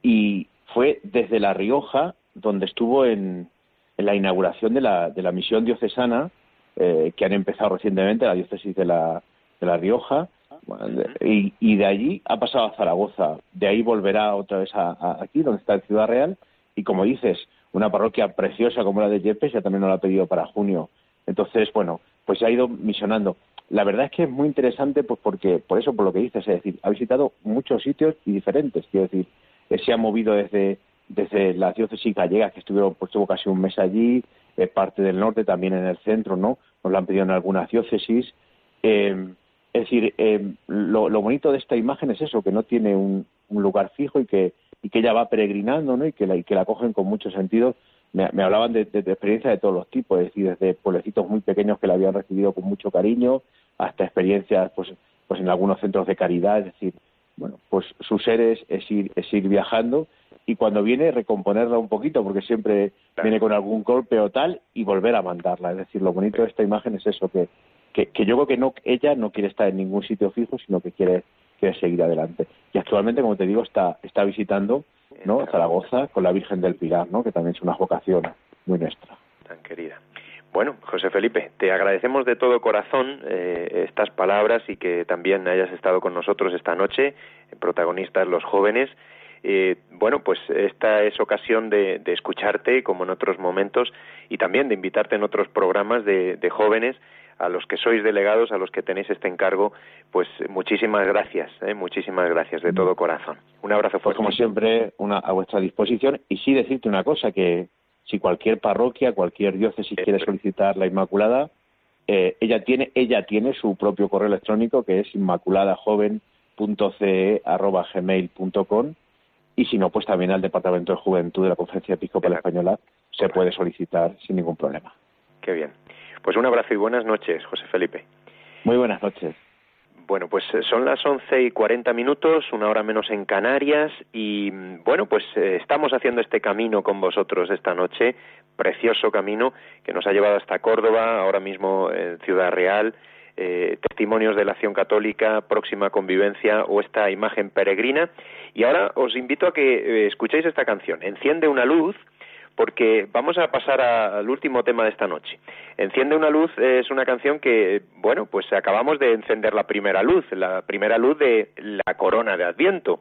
Speaker 8: Y fue desde La Rioja, donde estuvo en, la inauguración de la, de la misión diocesana, eh, que han empezado recientemente, la diócesis de La, de la Rioja. y, de allí ha pasado a Zaragoza. De ahí volverá otra vez a, aquí, donde está el Ciudad Real. Y como dices, una parroquia preciosa como la de Yepes ya también nos la ha pedido para junio. Entonces, bueno, pues se ha ido misionando la verdad es que es muy interesante pues porque por eso por lo que dices es decir ha visitado muchos sitios y diferentes. Quiero decir se ha movido desde desde la diócesis gallega que estuvieron pues estuvo casi un mes allí eh, parte del norte también en el centro no nos lo han pedido en algunas diócesis. Eh, es decir eh, lo, bonito de esta imagen es eso que no tiene un, lugar fijo y que y que ella va peregrinando no y que la y que la cogen con mucho sentido me, hablaban de, de, de experiencias de todos los tipos, es decir, desde pueblecitos muy pequeños que la habían recibido con mucho cariño, hasta experiencias pues, pues en algunos centros de caridad, es decir, bueno, pues su ser es, ir, es ir viajando y cuando viene recomponerla un poquito, porque siempre viene con algún golpe o tal, y volver a mandarla. Es decir, lo bonito de esta imagen es eso, que, que, que yo creo que no ella no quiere estar en ningún sitio fijo, sino que quiere, quiere seguir adelante. Y actualmente, como te digo, está, está visitando ¿no? Zaragoza con la Virgen del Pilar, ¿no? que también es una vocación muy nuestra.
Speaker 1: Tan querida. Bueno, José Felipe, te agradecemos de todo corazón eh, estas palabras y que también hayas estado con nosotros esta noche, protagonistas los jóvenes. Eh, bueno, pues esta es ocasión de, de, escucharte, como en otros momentos, y también de invitarte en otros programas de, de, jóvenes, a los que sois delegados, a los que tenéis este encargo, pues muchísimas gracias, ¿eh? muchísimas gracias de todo corazón. Un abrazo
Speaker 8: pues
Speaker 1: fuerte.
Speaker 8: como siempre, una, a vuestra disposición, y sí decirte una cosa, que si cualquier parroquia, cualquier diócesis quiere solicitar la Inmaculada, eh, ella tiene ella tiene su propio correo electrónico que es inmaculadajoven.ce@gmail.com y si no pues también al Departamento de Juventud de la Conferencia Episcopal Española se puede solicitar sin ningún problema.
Speaker 1: Qué bien. Pues un abrazo y buenas noches, José Felipe.
Speaker 8: Muy buenas noches.
Speaker 1: Bueno, pues son las once y cuarenta minutos, una hora menos en Canarias, y bueno, pues eh, estamos haciendo este camino con vosotros esta noche, precioso camino que nos ha llevado hasta Córdoba, ahora mismo en Ciudad Real, eh, testimonios de la acción católica, próxima convivencia o esta imagen peregrina. Y ahora os invito a que eh, escuchéis esta canción, Enciende una luz, porque vamos a pasar al último tema de esta noche. Enciende una luz es una canción que, bueno, pues acabamos de encender la primera luz, la primera luz de la corona de Adviento.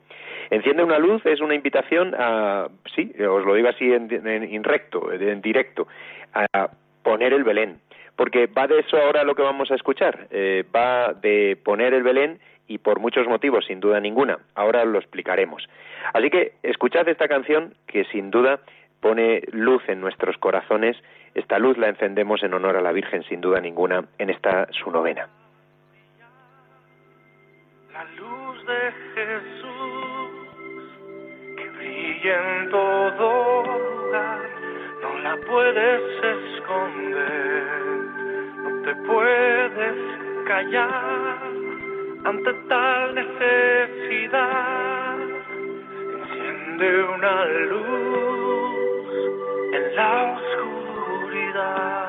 Speaker 1: Enciende una luz es una invitación a, sí, os lo digo así en, en, en recto, en directo, a poner el Belén, porque va de eso ahora lo que vamos a escuchar, eh, va de poner el Belén y por muchos motivos, sin duda ninguna. Ahora lo explicaremos. Así que escuchad esta canción que sin duda pone luz en nuestros corazones. Esta luz la encendemos en honor a la Virgen, sin duda ninguna, en esta su novena.
Speaker 9: La luz de Jesús que brilla en todo lugar, no la puedes esconder, no te puedes callar ante tal necesidad. Enciende una luz en la oscuridad.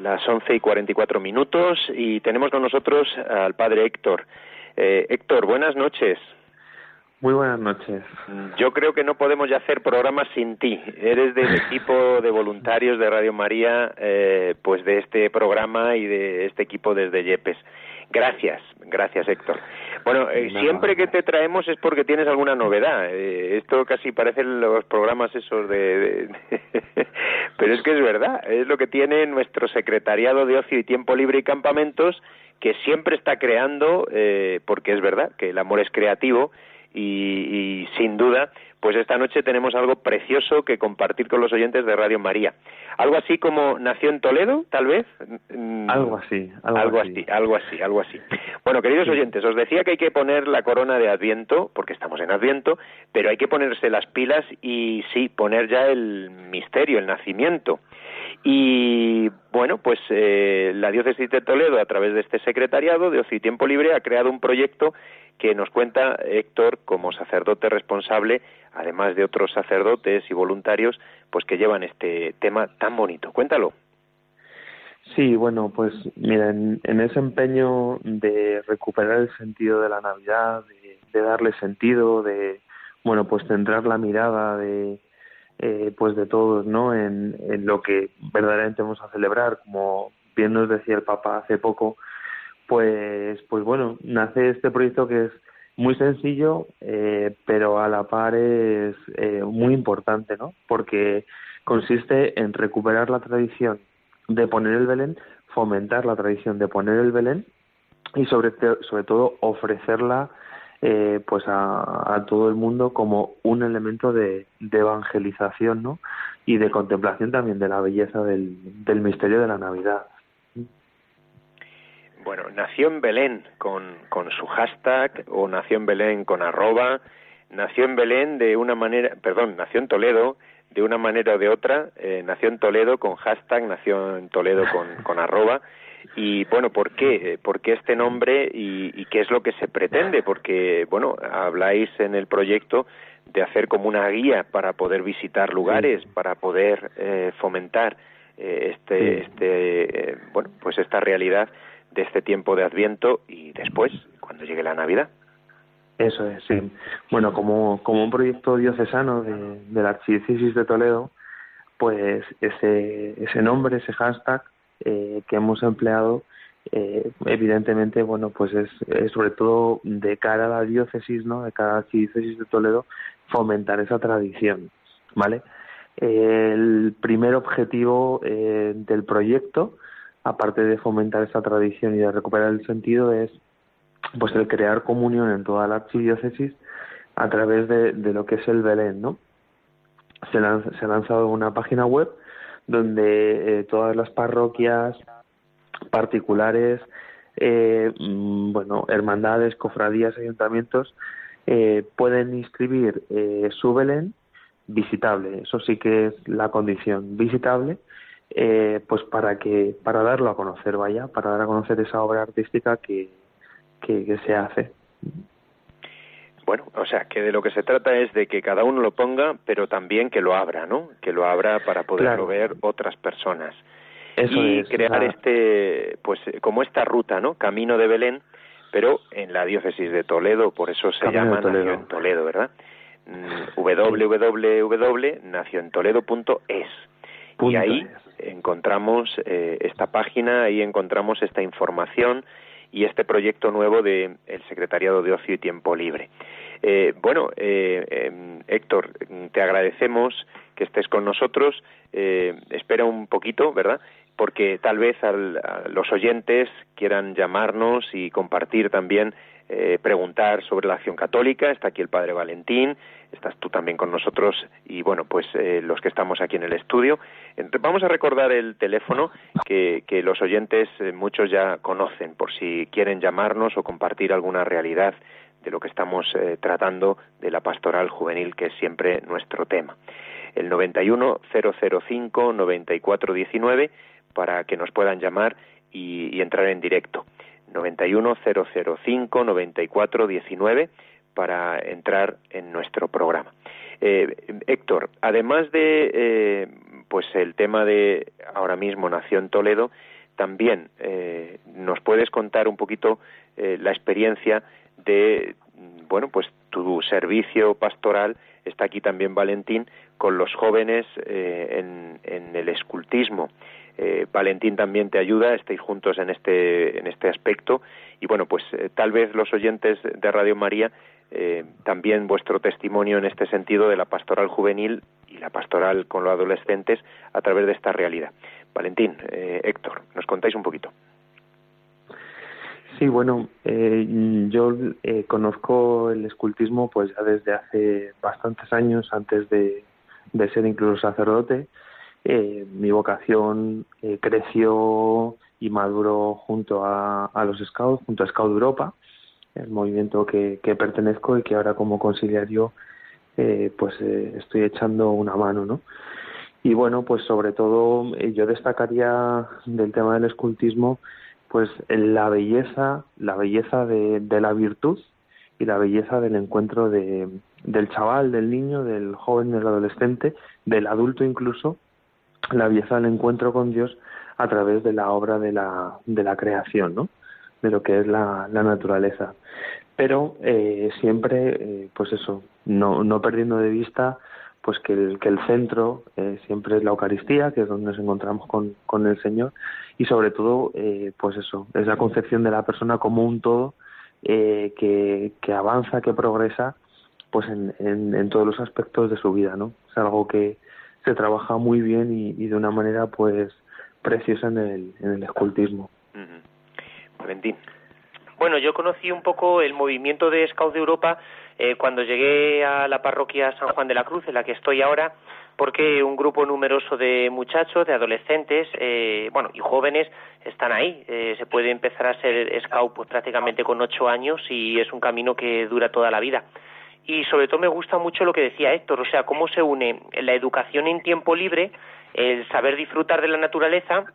Speaker 9: las
Speaker 1: 11 y 44 minutos y tenemos con nosotros al padre Héctor. Eh, Héctor, buenas noches.
Speaker 10: Muy buenas noches.
Speaker 1: Yo creo que no podemos ya hacer programas sin ti. Eres del (laughs) equipo de voluntarios de Radio María, eh, pues de este programa y de este equipo desde Yepes. Gracias, gracias Héctor. Bueno, eh, siempre que te traemos es porque tienes alguna novedad. Eh, esto casi parecen los programas esos de, (laughs) Pero es que es verdad, es lo que tiene nuestro secretariado de ocio y tiempo libre y campamentos, que siempre está creando, eh, porque es verdad que el amor es creativo y, y sin duda pues esta noche tenemos algo precioso que compartir con los oyentes de Radio María. Algo así como nació en Toledo, tal vez.
Speaker 10: Mm, algo así,
Speaker 1: algo, así. algo así, algo así. Bueno, queridos oyentes, os decía que hay que poner la corona de Adviento, porque estamos en Adviento, pero hay que ponerse las pilas y sí, poner ya el misterio, el nacimiento. Y bueno, pues eh, la diócesis de Toledo, a través de este secretariado de Ocio y Tiempo Libre, ha creado un proyecto que nos cuenta Héctor como sacerdote responsable, además de otros sacerdotes y voluntarios, pues que llevan este tema tan bonito. Cuéntalo.
Speaker 10: Sí, bueno, pues mira, en, ese empeño de recuperar el sentido de la Navidad, de, darle sentido, de, bueno, pues centrar la mirada de, eh, pues de todos, ¿no? En, en lo que verdaderamente vamos a celebrar, como bien nos decía el Papa hace poco, pues, pues bueno, nace este proyecto que es muy sencillo, eh, pero a la par es eh, muy importante, ¿no? Porque consiste en recuperar la tradición de poner el Belén, fomentar la tradición de poner el Belén y sobre, sobre todo ofrecerla eh, pues a, todo el mundo como un elemento de, evangelización ¿no? y de contemplación también de la belleza del misterio de la Navidad.
Speaker 1: Bueno, nació en Belén con, con su hashtag o nació en Belén con arroba, nació en Belén de una manera, perdón, nació en Toledo de una manera o de otra, eh, nació en Toledo con hashtag, nació en Toledo con, (laughs) con arroba. Y bueno, ¿por qué? Eh, ¿Por qué este nombre y, y, qué es lo que se pretende? Porque, bueno, habláis en el proyecto de hacer como una guía para poder visitar lugares, para poder eh, fomentar eh, este, este, bueno, pues esta realidad de este tiempo de Adviento y después, cuando llegue la Navidad.
Speaker 10: Eso es, sí. Bueno, como, como un proyecto diocesano de, la Archidiócesis de Toledo, pues ese, ese nombre, ese hashtag eh, que hemos empleado, eh, evidentemente, bueno, pues es, es, sobre todo de cara a la diócesis, ¿no? De cara a la Archidiócesis de Toledo, fomentar esa tradición, ¿vale? el primer objetivo eh, del proyecto aparte de fomentar esta tradición y de recuperar el sentido, es pues el crear comunión en toda la archidiócesis a través de, lo que es el Belén, ¿no? Se, se ha lanzado una página web donde eh, todas las parroquias particulares, eh, mm, bueno, hermandades, cofradías, ayuntamientos eh, pueden inscribir su Belén visitable. Eso sí que es la condición visitable eh, pues para que para darlo a conocer vaya para dar a conocer esa obra artística que, que, se hace
Speaker 1: bueno, o sea, que de lo que se trata es de que cada uno lo ponga, pero también que lo abra, ¿no? Que lo abra para poderlo ver otras personas. y crear este, pues como esta ruta, ¿no? Camino de Belén, pero en la diócesis de Toledo, por eso se llama Nació en Toledo, ¿verdad? Mm, Y ahí encontramos eh, esta página, ahí encontramos esta información y este proyecto nuevo del el Secretariado de Ocio y Tiempo Libre. Eh, bueno, eh, em, Héctor, te agradecemos que estés con nosotros. espera un poquito, ¿verdad? Porque tal vez los oyentes quieran llamarnos y compartir también eh, preguntar sobre la acción católica. Está aquí el Padre Valentín, estás tú también con nosotros y bueno, pues eh, los que estamos aquí en el estudio. Vamos a recordar el teléfono que, los oyentes eh, muchos ya conocen por si quieren llamarnos o compartir alguna realidad de lo que estamos tratando de la pastoral juvenil, que es siempre nuestro tema. El 91005 9419 para que nos puedan llamar y entrar en directo. 91005-9419 para entrar en nuestro programa. Eh, Héctor, además de eh, pues el tema de ahora mismo nació en Toledo, también eh, nos puedes contar un poquito la experiencia de, bueno, pues tu servicio pastoral, está aquí también Valentín, con los jóvenes en, en, el escultismo. Valentín también te ayuda, estáis juntos en este, en este aspecto y bueno, pues tal vez los oyentes de Radio María eh, también vuestro testimonio en este sentido de la pastoral juvenil y la pastoral con los adolescentes a través de esta realidad. Valentín, eh, Héctor, ¿nos contáis un poquito?
Speaker 10: Sí, bueno, eh, yo conozco el escultismo pues ya desde hace bastantes años, antes de, ser incluso sacerdote. mi vocación creció y maduró junto a, a los Scouts, junto a Scout Europa, el movimiento que, que pertenezco y que ahora como conciliario eh, pues eh, estoy echando una mano, ¿no? Y bueno, pues sobre todo eh, yo destacaría del tema del escultismo pues la belleza, la belleza de, de la virtud y la belleza del encuentro de, del chaval, del niño, del joven, del adolescente, del adulto incluso, la belleza del encuentro con Dios a través de la obra de la, de la creación, ¿no? De lo que es la, naturaleza. Pero eh, siempre, eh, pues eso, no, no perdiendo de vista pues que el, que el centro eh, siempre es la Eucaristía, que es donde nos encontramos con, con el Señor, y sobre todo, eh, pues eso, es la concepción de la persona como un todo que, que avanza, que progresa, pues en, en, todos los aspectos de su vida, ¿no? Es algo que se trabaja muy bien y, y de una manera, pues, preciosa en el, en el escultismo.
Speaker 1: Valentín.
Speaker 3: Bueno, yo conocí un poco el movimiento de Scouts de Europa eh, cuando llegué a la parroquia San Juan de la Cruz, en la que estoy ahora, porque un grupo numeroso de muchachos, de adolescentes, eh, bueno, y jóvenes están ahí. Eh, se puede empezar a ser scout pues, prácticamente con ocho años y es un camino que dura toda la vida. Y sobre todo me gusta mucho lo que decía Héctor, o sea, cómo se une la educación en tiempo libre, el saber disfrutar de la naturaleza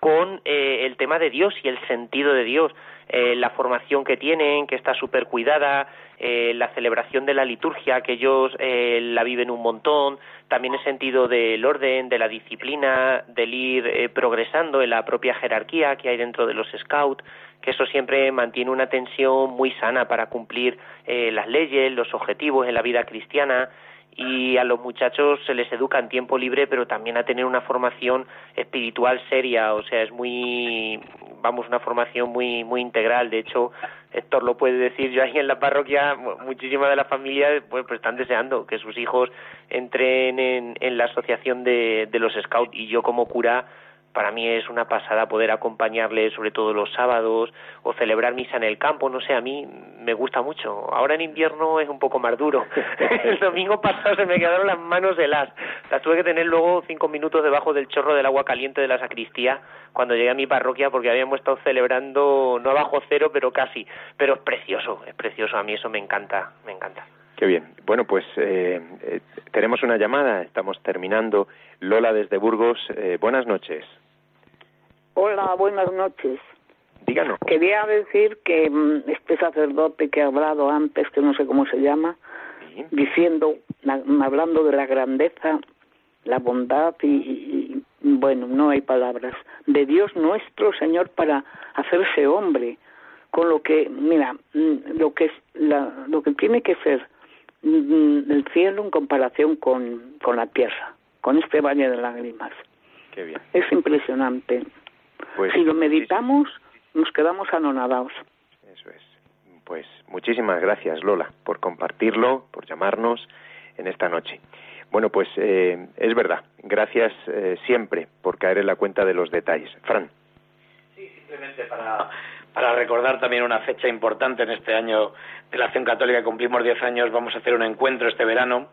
Speaker 3: con eh, el tema de Dios y el sentido de Dios, eh, la formación que tienen, que está súper cuidada, eh, la celebración de la liturgia, que ellos la viven un montón, también el sentido del orden, de la disciplina, del ir progresando en la propia jerarquía que hay dentro de los scouts, que eso siempre mantiene una tensión muy sana para cumplir las leyes, los objetivos en la vida cristiana, y a los muchachos se les educa en tiempo libre, pero también a tener una formación espiritual seria, o sea, es muy, vamos, una formación muy, muy integral. De hecho, Héctor lo puede decir, yo ahí en la parroquia, muchísimas de las familias pues, pues están deseando que sus hijos entren en, la asociación de, de los scouts y yo como cura para mí es una pasada poder acompañarle sobre todo los sábados o celebrar misa en el campo, no sé, a mí me gusta mucho. Ahora en invierno es un poco más duro. (laughs) el domingo pasado se me quedaron las manos heladas. Las tuve que tener luego cinco minutos debajo del chorro del agua caliente de la sacristía cuando llegué a mi parroquia porque habíamos estado celebrando no bajo cero, pero casi. Pero es precioso, es precioso. A mí eso me encanta, me encanta.
Speaker 1: Qué bien. Bueno, pues eh, eh, tenemos una llamada, estamos terminando. Lola desde Burgos, eh, buenas noches.
Speaker 11: Hola, buenas noches.
Speaker 1: Díganos.
Speaker 11: Quería decir que mm, este sacerdote que ha hablado antes, que no sé cómo se llama, diciendo, hablando de la grandeza, la bondad y, y, bueno, no hay palabras, de Dios nuestro Señor para hacerse hombre, con lo que, mira, mm, lo que es la, lo que tiene que ser Mm, el cielo en comparación con, con la tierra, con este valle de lágrimas.
Speaker 1: Qué bien.
Speaker 11: Es impresionante.
Speaker 1: Pues,
Speaker 11: si lo meditamos, nos quedamos anonadados.
Speaker 1: Eso es. Pues muchísimas gracias, Lola, por compartirlo, por llamarnos en esta noche. Bueno, pues eh, es verdad. Gracias eh, siempre por caer en la cuenta de los detalles. Fran.
Speaker 5: Sí, simplemente para para recordar también una fecha importante en este año de la Acción Católica, cumplimos 10 años, vamos a hacer un encuentro este verano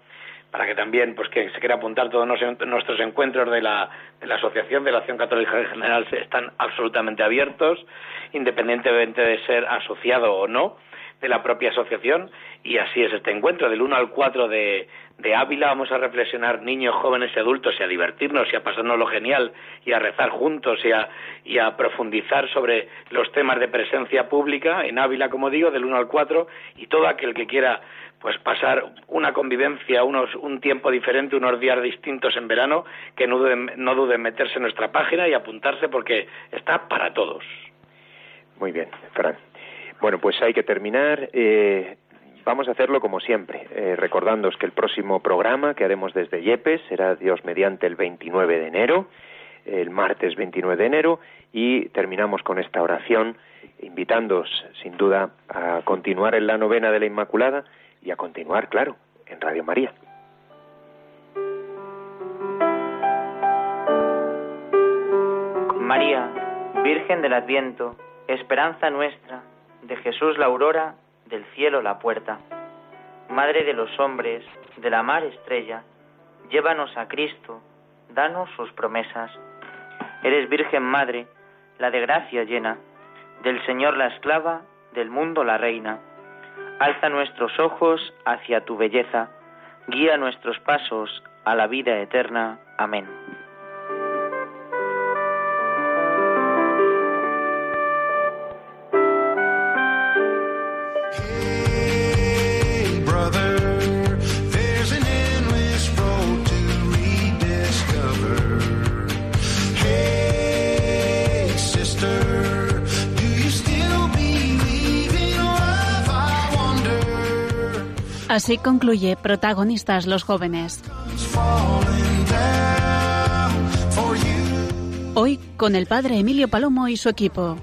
Speaker 5: para que también, pues que se quiera apuntar todos nuestros encuentros de la, de la Asociación de la Acción Católica en general están absolutamente abiertos, independientemente de ser asociado o no. De la propia asociación y así es este encuentro. Del 1 al 4 de, de Ávila vamos a reflexionar niños, jóvenes y adultos y a divertirnos y a pasarnos lo genial y a rezar juntos y a, y a profundizar sobre los temas de presencia pública en Ávila, como digo, del 1 al 4 y todo aquel que quiera pues pasar una convivencia, unos, un tiempo diferente, unos días distintos en verano, que no duden, no duden en meterse en nuestra página y apuntarse porque está para todos.
Speaker 1: Muy bien. Bueno, pues hay que terminar. Eh, vamos a hacerlo como siempre, eh, recordándoos que el próximo programa que haremos desde Yepes será Dios mediante el 29 de enero, el martes 29 de enero, y terminamos con esta oración, invitándoos sin duda a continuar en la novena de la Inmaculada y a continuar, claro, en Radio María.
Speaker 2: María, Virgen del Adviento, esperanza nuestra, de Jesús la aurora, del cielo la puerta. Madre de los hombres, de la mar estrella, llévanos a Cristo, danos sus promesas. Eres Virgen Madre, la de gracia llena, del Señor la esclava, del mundo la reina. Alza nuestros ojos hacia tu belleza, guía nuestros pasos a la vida eterna. Amén.
Speaker 12: Así concluye Protagonistas los jóvenes. Hoy con el padre Emilio Palomo y su equipo.